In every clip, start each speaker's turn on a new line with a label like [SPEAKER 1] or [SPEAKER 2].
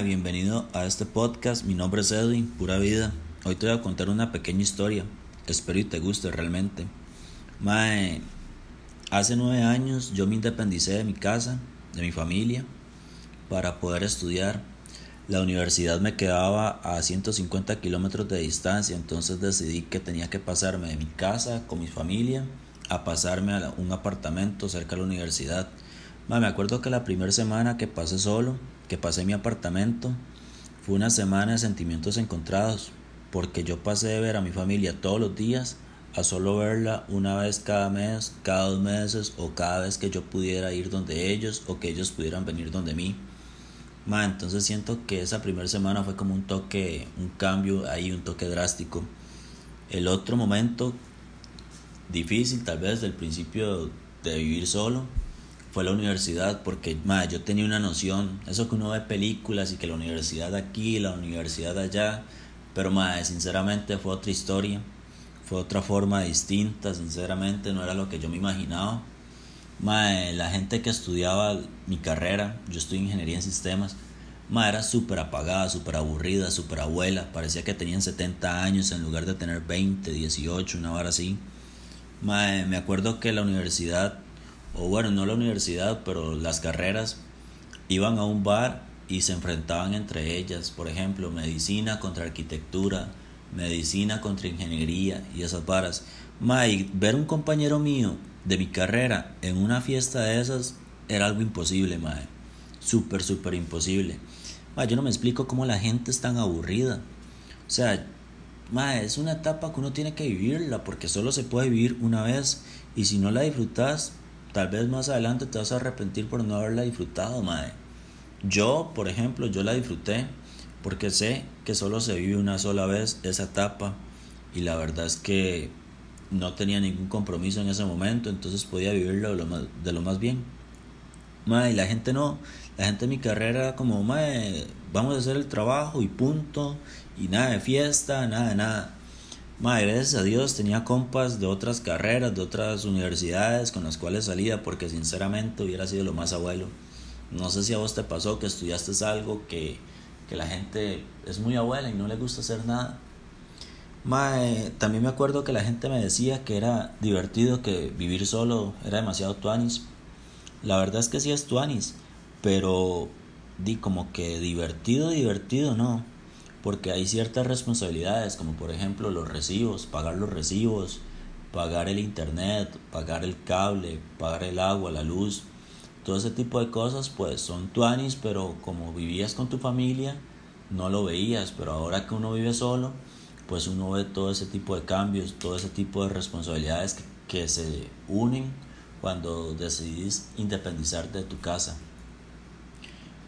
[SPEAKER 1] Bienvenido a este podcast. Mi nombre es Edwin, pura vida. Hoy te voy a contar una pequeña historia. Espero y te guste realmente. Mae, hace nueve años yo me independicé de mi casa, de mi familia, para poder estudiar. La universidad me quedaba a 150 kilómetros de distancia, entonces decidí que tenía que pasarme de mi casa con mi familia a pasarme a un apartamento cerca de la universidad. Mae, me acuerdo que la primera semana que pasé solo, que pasé en mi apartamento, fue una semana de sentimientos encontrados, porque yo pasé de ver a mi familia todos los días a solo verla una vez cada mes, cada dos meses o cada vez que yo pudiera ir donde ellos o que ellos pudieran venir donde mí. Ma, entonces siento que esa primera semana fue como un toque, un cambio ahí, un toque drástico. El otro momento difícil tal vez del principio de vivir solo fue la universidad porque ma, yo tenía una noción, eso que uno ve películas y que la universidad aquí, la universidad allá, pero ma, sinceramente fue otra historia, fue otra forma distinta, sinceramente no era lo que yo me imaginaba. Ma, la gente que estudiaba mi carrera, yo estudié ingeniería en sistemas, ma, era súper apagada, súper aburrida, súper abuela, parecía que tenían 70 años en lugar de tener 20, 18, una hora así. Ma, me acuerdo que la universidad o bueno, no la universidad, pero las carreras, iban a un bar y se enfrentaban entre ellas, por ejemplo, medicina contra arquitectura, medicina contra ingeniería y esas varas. Mike, ver un compañero mío de mi carrera en una fiesta de esas era algo imposible, mae. Súper, súper imposible. Mae, yo no me explico cómo la gente es tan aburrida. O sea, mae, es una etapa que uno tiene que vivirla porque solo se puede vivir una vez y si no la disfrutas, Tal vez más adelante te vas a arrepentir por no haberla disfrutado, madre. Yo, por ejemplo, yo la disfruté porque sé que solo se vive una sola vez esa etapa y la verdad es que no tenía ningún compromiso en ese momento, entonces podía vivirlo de lo más, de lo más bien. Madre, y la gente no, la gente en mi carrera era como, madre, vamos a hacer el trabajo y punto, y nada de fiesta, nada de nada. Madre, gracias a Dios tenía compas de otras carreras, de otras universidades con las cuales salía, porque sinceramente hubiera sido lo más abuelo. No sé si a vos te pasó que estudiaste algo que, que la gente es muy abuela y no le gusta hacer nada. Mae, también me acuerdo que la gente me decía que era divertido, que vivir solo era demasiado tuanis. La verdad es que sí es tuanis, pero di como que divertido, divertido no porque hay ciertas responsabilidades, como por ejemplo los recibos, pagar los recibos, pagar el internet, pagar el cable, pagar el agua, la luz, todo ese tipo de cosas pues son tuanis, pero como vivías con tu familia no lo veías, pero ahora que uno vive solo, pues uno ve todo ese tipo de cambios, todo ese tipo de responsabilidades que, que se unen cuando decidís independizarte de tu casa.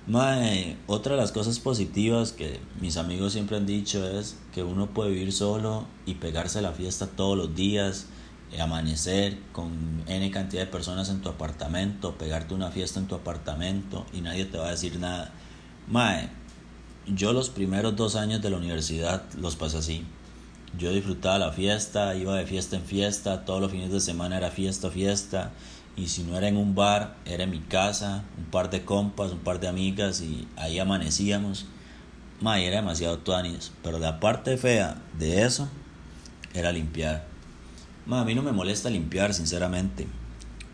[SPEAKER 1] Mae, otra de las cosas positivas que mis amigos siempre han dicho es que uno puede vivir solo y pegarse a la fiesta todos los días, eh, amanecer con N cantidad de personas en tu apartamento, pegarte una fiesta en tu apartamento y nadie te va a decir nada. Mae, yo los primeros dos años de la universidad los pasé así. Yo disfrutaba la fiesta, iba de fiesta en fiesta, todos los fines de semana era fiesta, fiesta y si no era en un bar, era en mi casa, un par de compas, un par de amigas y ahí amanecíamos. Ma, era demasiado tuanis, pero la parte fea de eso era limpiar. Ma, a mí no me molesta limpiar, sinceramente.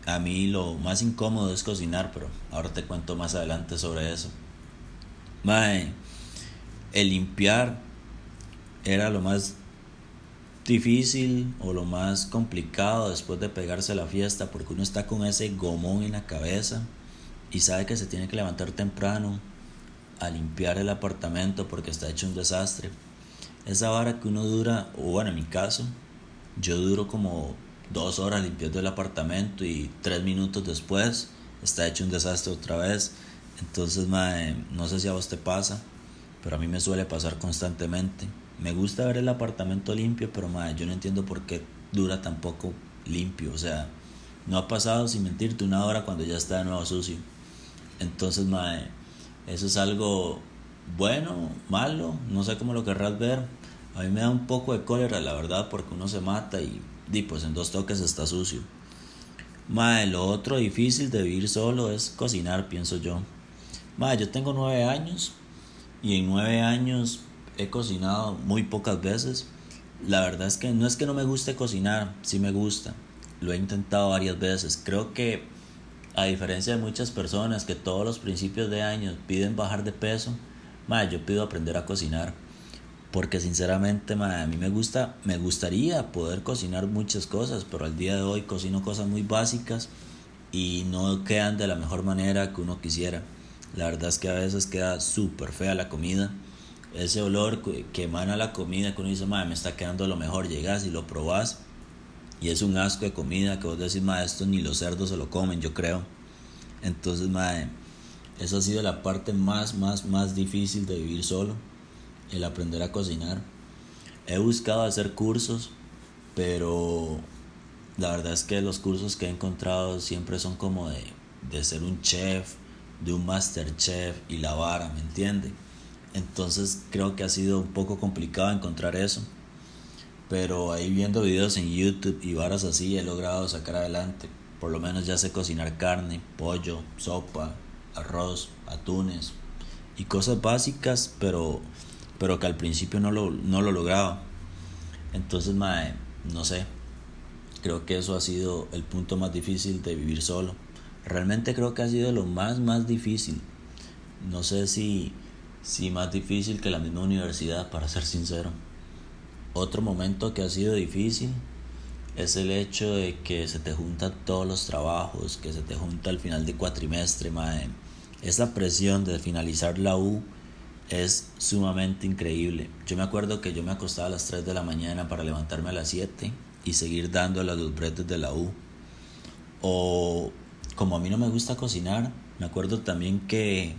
[SPEAKER 1] A mí lo más incómodo es cocinar, pero ahora te cuento más adelante sobre eso. Ma, el limpiar era lo más difícil o lo más complicado después de pegarse la fiesta porque uno está con ese gomón en la cabeza y sabe que se tiene que levantar temprano a limpiar el apartamento porque está hecho un desastre. Esa vara que uno dura, o bueno, en mi caso, yo duro como dos horas limpiando el apartamento y tres minutos después está hecho un desastre otra vez. Entonces, no sé si a vos te pasa, pero a mí me suele pasar constantemente. Me gusta ver el apartamento limpio, pero madre, yo no entiendo por qué dura tan poco limpio. O sea, no ha pasado, sin mentirte, una hora cuando ya está de nuevo sucio. Entonces, madre, eso es algo bueno, malo, no sé cómo lo querrás ver. A mí me da un poco de cólera, la verdad, porque uno se mata y, y pues en dos toques está sucio. Madre, lo otro difícil de vivir solo es cocinar, pienso yo. Madre, yo tengo nueve años y en nueve años he cocinado muy pocas veces. La verdad es que no es que no me guste cocinar, sí me gusta. Lo he intentado varias veces. Creo que a diferencia de muchas personas que todos los principios de año piden bajar de peso, yo pido aprender a cocinar. Porque sinceramente, a mí me gusta, me gustaría poder cocinar muchas cosas, pero al día de hoy cocino cosas muy básicas y no quedan de la mejor manera que uno quisiera. La verdad es que a veces queda súper fea la comida. Ese olor que emana la comida, que uno dice, madre, me está quedando lo mejor. Llegas y lo probas y es un asco de comida que vos decís, madre, esto ni los cerdos se lo comen, yo creo. Entonces, madre, esa ha sido la parte más, más, más difícil de vivir solo, el aprender a cocinar. He buscado hacer cursos, pero la verdad es que los cursos que he encontrado siempre son como de, de ser un chef, de un master chef y la vara, ¿me entiende? Entonces creo que ha sido un poco complicado encontrar eso. Pero ahí viendo videos en YouTube y varas así he logrado sacar adelante. Por lo menos ya sé cocinar carne, pollo, sopa, arroz, atunes y cosas básicas, pero, pero que al principio no lo, no lo lograba. Entonces, mae, no sé, creo que eso ha sido el punto más difícil de vivir solo. Realmente creo que ha sido lo más, más difícil. No sé si, si más difícil que la misma universidad, para ser sincero. Otro momento que ha sido difícil es el hecho de que se te juntan todos los trabajos, que se te junta al final de cuatrimestre, mae. Esa presión de finalizar la U es sumamente increíble. Yo me acuerdo que yo me acostaba a las 3 de la mañana para levantarme a las 7 y seguir dándole a los bretes de la U. O como a mí no me gusta cocinar, me acuerdo también que,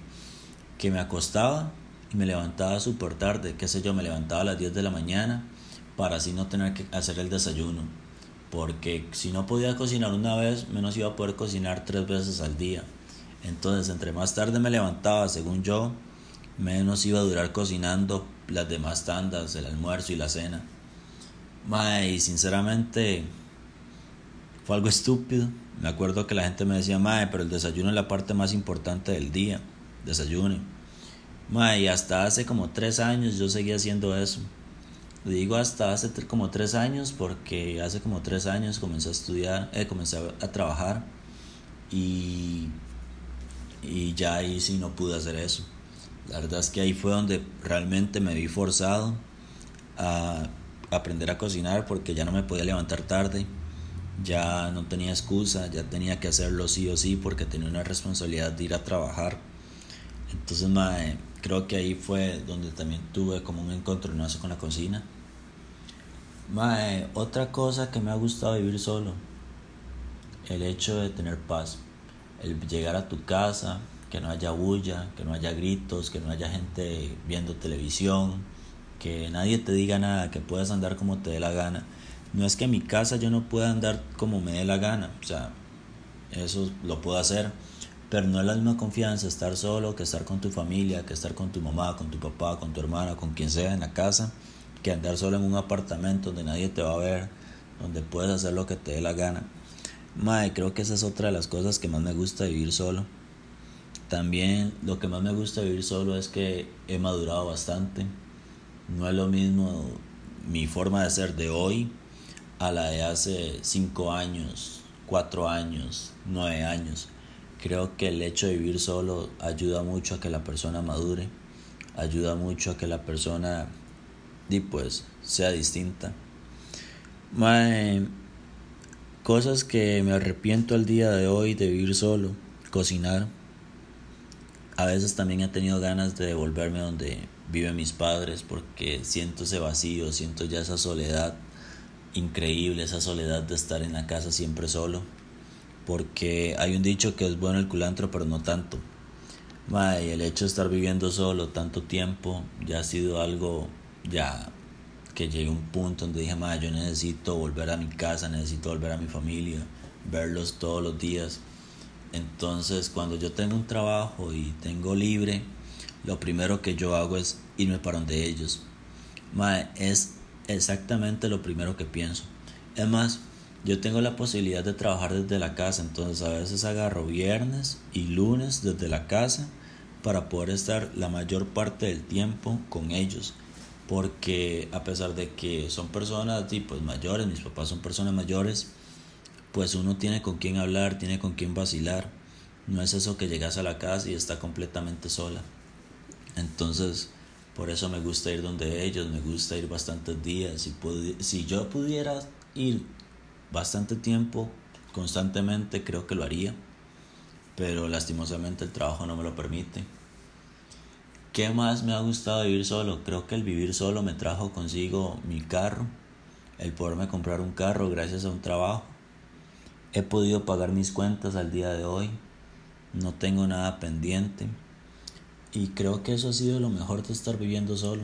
[SPEAKER 1] que me acostaba y me levantaba súper tarde, qué sé yo, me levantaba a las 10 de la mañana para así no tener que hacer el desayuno. Porque si no podía cocinar una vez, menos iba a poder cocinar tres veces al día. Entonces, entre más tarde me levantaba, según yo, menos iba a durar cocinando las demás tandas, el almuerzo y la cena. Mae, y sinceramente fue algo estúpido. Me acuerdo que la gente me decía, Mae, pero el desayuno es la parte más importante del día. Desayune. Mae, y hasta hace como tres años yo seguía haciendo eso. Digo hasta hace como tres años porque hace como tres años comencé a estudiar, eh, comencé a, trabajar y, y ya ahí sí no pude hacer eso. La verdad es que ahí fue donde realmente me vi forzado a aprender a cocinar porque ya no me podía levantar tarde, ya no tenía excusa, ya tenía que hacerlo sí o sí porque tenía una responsabilidad de ir a trabajar. Entonces, mae, creo que ahí fue donde también tuve como un encontronazo con la cocina. Mae, otra cosa que me ha gustado vivir solo, el hecho de tener paz, el llegar a tu casa, que no haya bulla, que no haya gritos, que no haya gente viendo televisión, que nadie te diga nada, que puedas andar como te dé la gana. No es que en mi casa yo no pueda andar como me dé la gana, o sea, eso lo puedo hacer, pero no es la misma confianza estar solo que estar con tu familia, que estar con tu mamá, con tu papá, con tu hermana, con quien sea en la casa, que andar solo en un apartamento donde nadie te va a ver, donde puedes hacer lo que te dé la gana. Mae, creo que esa es otra de las cosas que más me gusta vivir solo. También lo que más me gusta vivir solo es que he madurado bastante. No es lo mismo mi forma de ser de hoy a la de hace 5 años, 4 años, 9 años. Creo que el hecho de vivir solo ayuda mucho a que la persona madure, ayuda mucho a que la persona pues sea distinta. cosas que me arrepiento al día de hoy de vivir solo, cocinar. A veces también he tenido ganas de devolverme donde viven mis padres porque siento ese vacío, siento ya esa soledad increíble, esa soledad de estar en la casa siempre solo porque hay un dicho que es bueno el culantro, pero no tanto. y el hecho de estar viviendo solo tanto tiempo ya ha sido algo ya que llegué a un punto donde dije, yo necesito volver a mi casa, necesito volver a mi familia, verlos todos los días. Entonces, cuando yo tengo un trabajo y tengo libre, lo primero que yo hago es irme para donde ellos. es exactamente lo primero que pienso. Es más, yo tengo la posibilidad de trabajar desde la casa, entonces a veces agarro viernes y lunes desde la casa para poder estar la mayor parte del tiempo con ellos. Porque a pesar de que son personas pues, mayores, mis papás son personas mayores, pues uno tiene con quién hablar, tiene con quién vacilar. No es eso que llegas a la casa y está completamente sola. Entonces, por eso me gusta ir donde ellos, me gusta ir bastantes días. Si, si yo pudiera ir bastante tiempo, constantemente, creo que lo haría. Pero lastimosamente el trabajo no me lo permite. ¿Qué más me ha gustado vivir solo? Creo que el vivir solo me trajo consigo mi carro, el poderme comprar un carro gracias a un trabajo. He podido pagar mis cuentas al día de hoy, no tengo nada pendiente y creo que eso ha sido lo mejor de estar viviendo solo.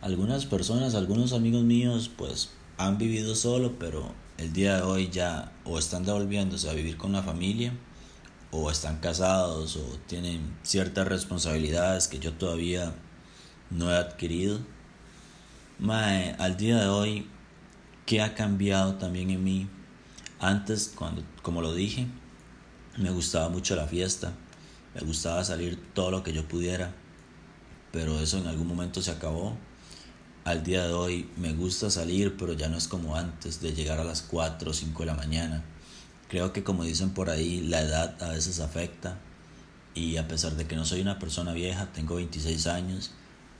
[SPEAKER 1] Algunas personas, algunos amigos míos pues han vivido solo, pero el día de hoy ya o están devolviéndose a vivir con la familia o están casados o tienen ciertas responsabilidades que yo todavía no he adquirido. Mae, al día de hoy, ¿qué ha cambiado también en mí? Antes, cuando, como lo dije, me gustaba mucho la fiesta, me gustaba salir todo lo que yo pudiera, pero eso en algún momento se acabó. Al día de hoy me gusta salir, pero ya no es como antes de llegar a las 4 o 5 de la mañana Creo que como dicen por ahí, la edad a veces afecta y a pesar de que no soy una persona vieja, tengo 26 años,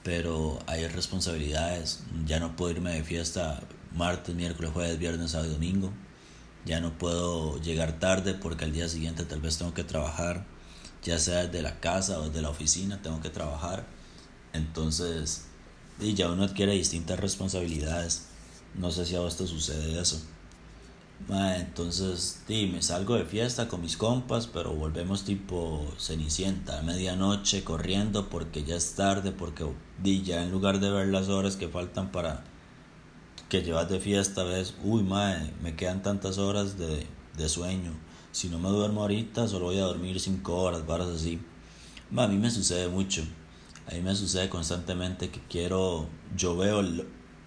[SPEAKER 1] pero hay responsabilidades. Ya no puedo irme de fiesta martes, miércoles, jueves, viernes, sábado y domingo. Ya no puedo llegar tarde porque al día siguiente tal vez tengo que trabajar, ya sea desde la casa o desde la oficina, tengo que trabajar. Entonces, y ya uno adquiere distintas responsabilidades. No sé si a vos te sucede eso entonces, me salgo de fiesta con mis compas, pero volvemos tipo cenicienta, a medianoche corriendo porque ya es tarde, porque di, ya en lugar de ver las horas que faltan para que llevas de fiesta, ves, uy, mae, me quedan tantas horas de, de sueño. Si no me duermo ahorita, solo voy a dormir cinco horas, varas así. a mí me sucede mucho. A mí me sucede constantemente que quiero, yo veo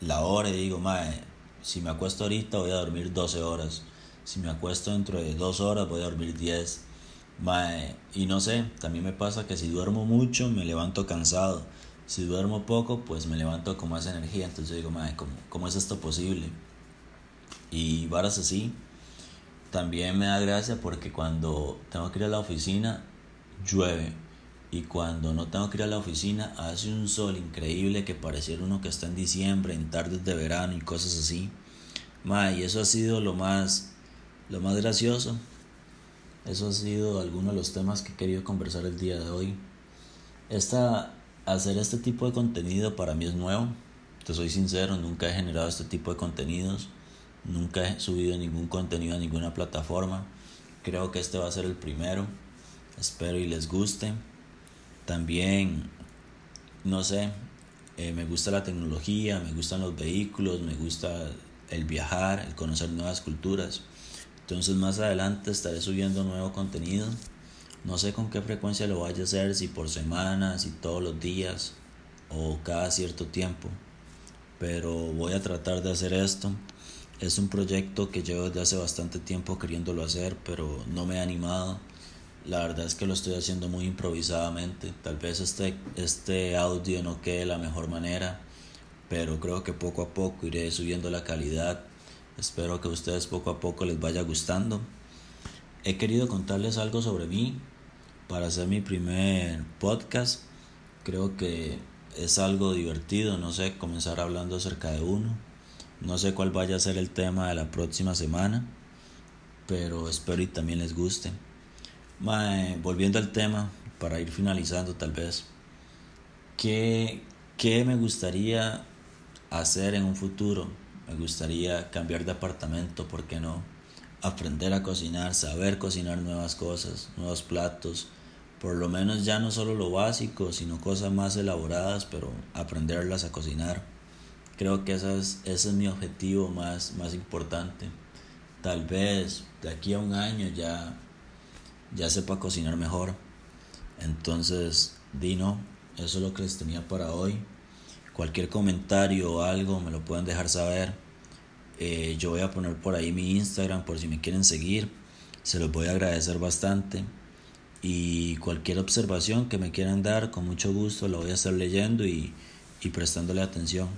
[SPEAKER 1] la hora y digo, mae, si me acuesto ahorita voy a dormir 12 horas. Si me acuesto dentro de 2 horas voy a dormir 10. y no sé, también me pasa que si duermo mucho me levanto cansado. Si duermo poco, pues me levanto con más energía. Entonces digo, mae, ¿cómo, ¿cómo es esto posible? Y varas así. También me da gracia porque cuando tengo que ir a la oficina, llueve. Y cuando no tengo que ir a la oficina, hace un sol increíble que pareciera uno que está en diciembre, en tardes de verano y cosas así. y eso ha sido lo más, lo más gracioso. Eso ha sido alguno de los temas que he querido conversar el día de hoy. Esta, hacer este tipo de contenido para mí es nuevo. Te soy sincero, nunca he generado este tipo de contenidos. Nunca he subido ningún contenido a ninguna plataforma. Creo que este va a ser el primero. Espero y les guste. También, no sé, eh, me gusta la tecnología, me gustan los vehículos, me gusta el viajar, el conocer nuevas culturas. Entonces más adelante estaré subiendo nuevo contenido. No sé con qué frecuencia lo vaya a hacer, si por semana, si todos los días o cada cierto tiempo. Pero voy a tratar de hacer esto. Es un proyecto que llevo desde hace bastante tiempo queriéndolo hacer, pero no me he animado. La verdad es que lo estoy haciendo muy improvisadamente. Tal vez este, este audio no quede de la mejor manera, pero creo que poco a poco iré subiendo la calidad. Espero que a ustedes poco a poco les vaya gustando. He querido contarles algo sobre mí para hacer mi primer podcast. Creo que es algo divertido, no sé, comenzar hablando acerca de uno. No sé cuál vaya a ser el tema de la próxima semana, pero espero y también les guste volviendo al tema, para ir finalizando tal vez, ¿qué, ¿qué me gustaría hacer en un futuro? Me gustaría cambiar de apartamento, ¿por qué no? Aprender a cocinar, saber cocinar nuevas cosas, nuevos platos, por lo menos ya no solo lo básico, sino cosas más elaboradas, pero aprenderlas a cocinar. Creo que ese es, ese es mi objetivo más, más importante. Tal vez de aquí a un año ya ya sepa cocinar mejor. Entonces, Dino, eso es lo que les tenía para hoy. Cualquier comentario o algo me lo pueden dejar saber. Eh, yo voy a poner por ahí mi Instagram por si me quieren seguir. Se los voy a agradecer bastante. y cualquier observación que me quieran dar, con mucho gusto lo voy a estar leyendo y, y prestándole atención.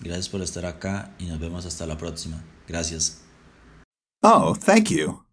[SPEAKER 1] Gracias por estar acá y nos vemos hasta la próxima. Gracias.
[SPEAKER 2] Oh, thank you.